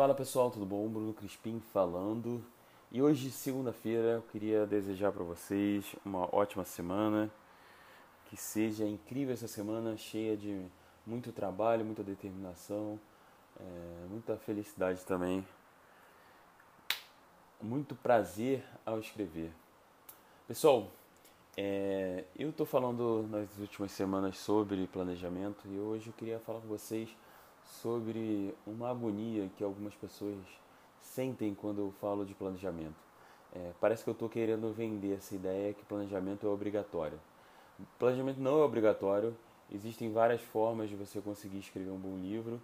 Fala pessoal, tudo bom? Bruno Crispim falando. E hoje, segunda-feira, eu queria desejar para vocês uma ótima semana. Que seja incrível essa semana, cheia de muito trabalho, muita determinação, é, muita felicidade também. Muito prazer ao escrever. Pessoal, é, eu estou falando nas últimas semanas sobre planejamento e hoje eu queria falar com vocês sobre uma agonia que algumas pessoas sentem quando eu falo de planejamento. É, parece que eu estou querendo vender essa ideia que planejamento é obrigatório. Planejamento não é obrigatório, existem várias formas de você conseguir escrever um bom livro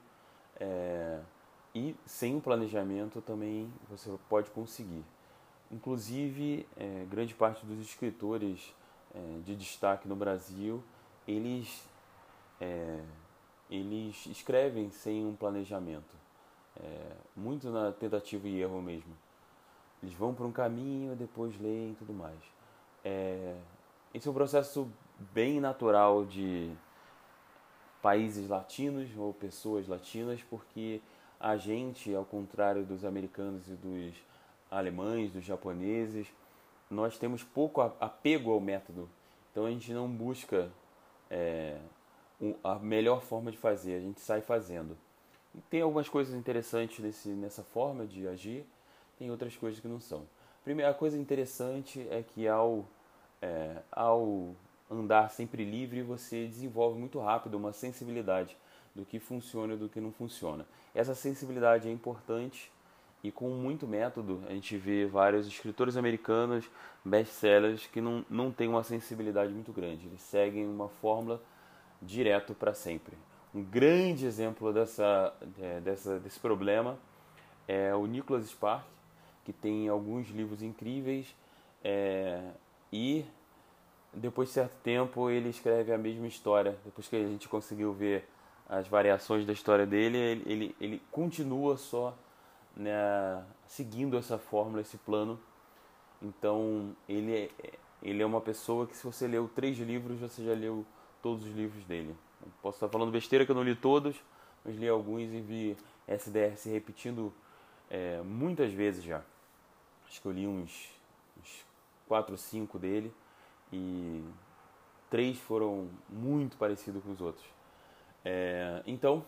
é, e sem o planejamento também você pode conseguir. Inclusive, é, grande parte dos escritores é, de destaque no Brasil, eles é, eles escrevem sem um planejamento, é, muito na tentativa e erro mesmo. Eles vão por um caminho, depois leem e tudo mais. É, esse é um processo bem natural de países latinos ou pessoas latinas, porque a gente, ao contrário dos americanos e dos alemães, dos japoneses, nós temos pouco apego ao método. Então a gente não busca é, a melhor forma de fazer, a gente sai fazendo. E tem algumas coisas interessantes nesse, nessa forma de agir, tem outras coisas que não são. Primeira coisa interessante é que ao, é, ao andar sempre livre, você desenvolve muito rápido uma sensibilidade do que funciona e do que não funciona. Essa sensibilidade é importante e com muito método a gente vê vários escritores americanos, best-sellers, que não, não têm uma sensibilidade muito grande. Eles seguem uma fórmula direto para sempre. Um grande exemplo dessa, é, dessa, desse problema é o Nicholas Spark, que tem alguns livros incríveis é, e depois de certo tempo ele escreve a mesma história. Depois que a gente conseguiu ver as variações da história dele, ele, ele, ele continua só né, seguindo essa fórmula, esse plano. Então ele é, ele é uma pessoa que se você leu três livros, você já leu todos os livros dele. Eu posso estar falando besteira que eu não li todos, mas li alguns e vi SDR se repetindo é, muitas vezes já. Acho que eu li uns, uns 4 ou 5 dele e três foram muito parecidos com os outros. É, então,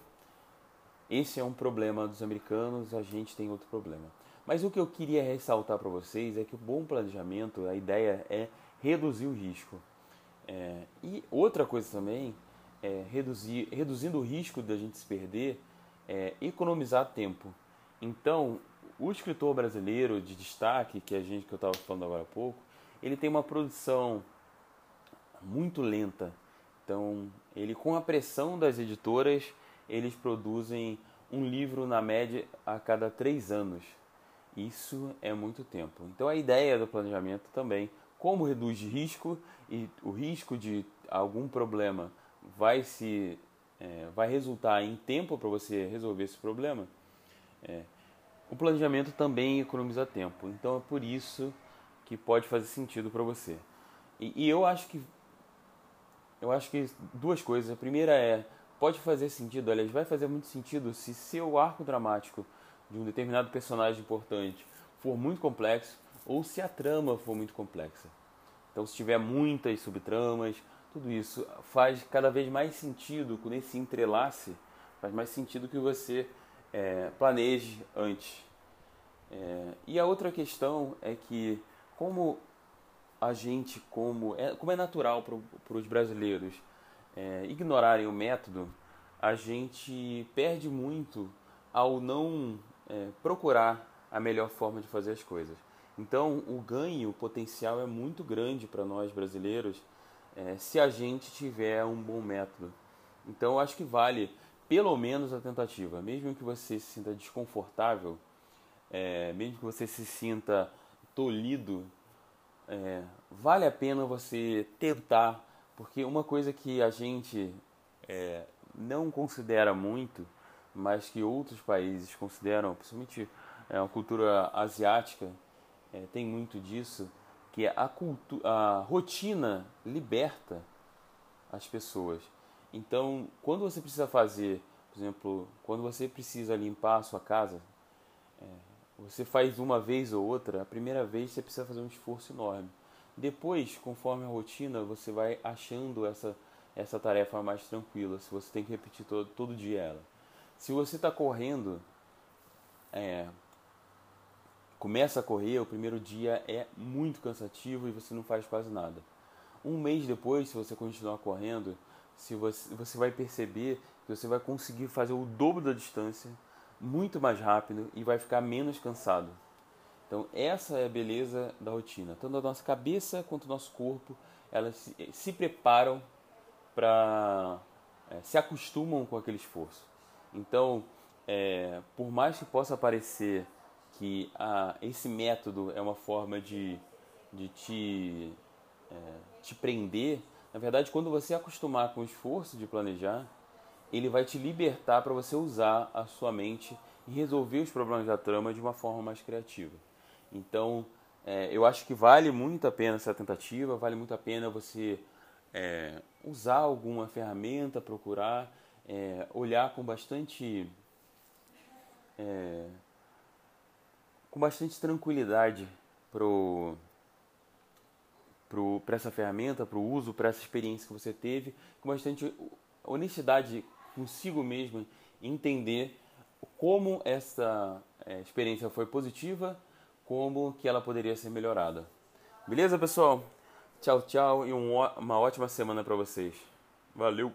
esse é um problema dos americanos, a gente tem outro problema. Mas o que eu queria ressaltar para vocês é que o bom planejamento, a ideia é reduzir o risco. É, e outra coisa também é reduzir, reduzindo o risco da gente se perder, é economizar tempo. Então, o escritor brasileiro de destaque, que a gente que eu estava falando agora há pouco, ele tem uma produção muito lenta. Então, ele com a pressão das editoras, eles produzem um livro na média a cada três anos. Isso é muito tempo. Então, a ideia do planejamento também como reduz risco e o risco de algum problema vai se é, vai resultar em tempo para você resolver esse problema, é, o planejamento também economiza tempo. Então é por isso que pode fazer sentido para você. E, e, eu acho que eu acho que duas coisas. A primeira é pode fazer sentido, aliás, vai fazer muito sentido se seu arco dramático de um determinado personagem importante for muito complexo ou se a trama for muito complexa. Então, se tiver muitas subtramas, tudo isso faz cada vez mais sentido com esse entrelace, faz mais sentido que você é, planeje antes. É, e a outra questão é que, como a gente, como é, como é natural para os brasileiros é, ignorarem o método, a gente perde muito ao não é, procurar a melhor forma de fazer as coisas. Então, o ganho, potencial é muito grande para nós brasileiros é, se a gente tiver um bom método. Então, eu acho que vale pelo menos a tentativa, mesmo que você se sinta desconfortável, é, mesmo que você se sinta tolhido, é, vale a pena você tentar, porque uma coisa que a gente é, não considera muito, mas que outros países consideram, principalmente é, a cultura asiática, é, tem muito disso, que a, cultu a rotina liberta as pessoas. Então, quando você precisa fazer, por exemplo, quando você precisa limpar a sua casa, é, você faz uma vez ou outra, a primeira vez você precisa fazer um esforço enorme. Depois, conforme a rotina, você vai achando essa, essa tarefa mais tranquila, se você tem que repetir todo, todo dia ela. Se você está correndo, é, começa a correr, o primeiro dia é muito cansativo e você não faz quase nada. Um mês depois, se você continuar correndo, se você, você vai perceber que você vai conseguir fazer o dobro da distância muito mais rápido e vai ficar menos cansado. Então essa é a beleza da rotina. Tanto a nossa cabeça quanto o nosso corpo, elas se, se preparam para é, se acostumam com aquele esforço. Então, é, por mais que possa parecer que ah, esse método é uma forma de, de te, é, te prender, na verdade, quando você acostumar com o esforço de planejar, ele vai te libertar para você usar a sua mente e resolver os problemas da trama de uma forma mais criativa. Então, é, eu acho que vale muito a pena essa tentativa, vale muito a pena você é, usar alguma ferramenta, procurar, é, olhar com bastante é, com bastante tranquilidade para essa ferramenta, para o uso, para essa experiência que você teve, com bastante honestidade consigo mesmo, entender como essa é, experiência foi positiva, como que ela poderia ser melhorada. Beleza, pessoal? Tchau, tchau e um, uma ótima semana para vocês. Valeu!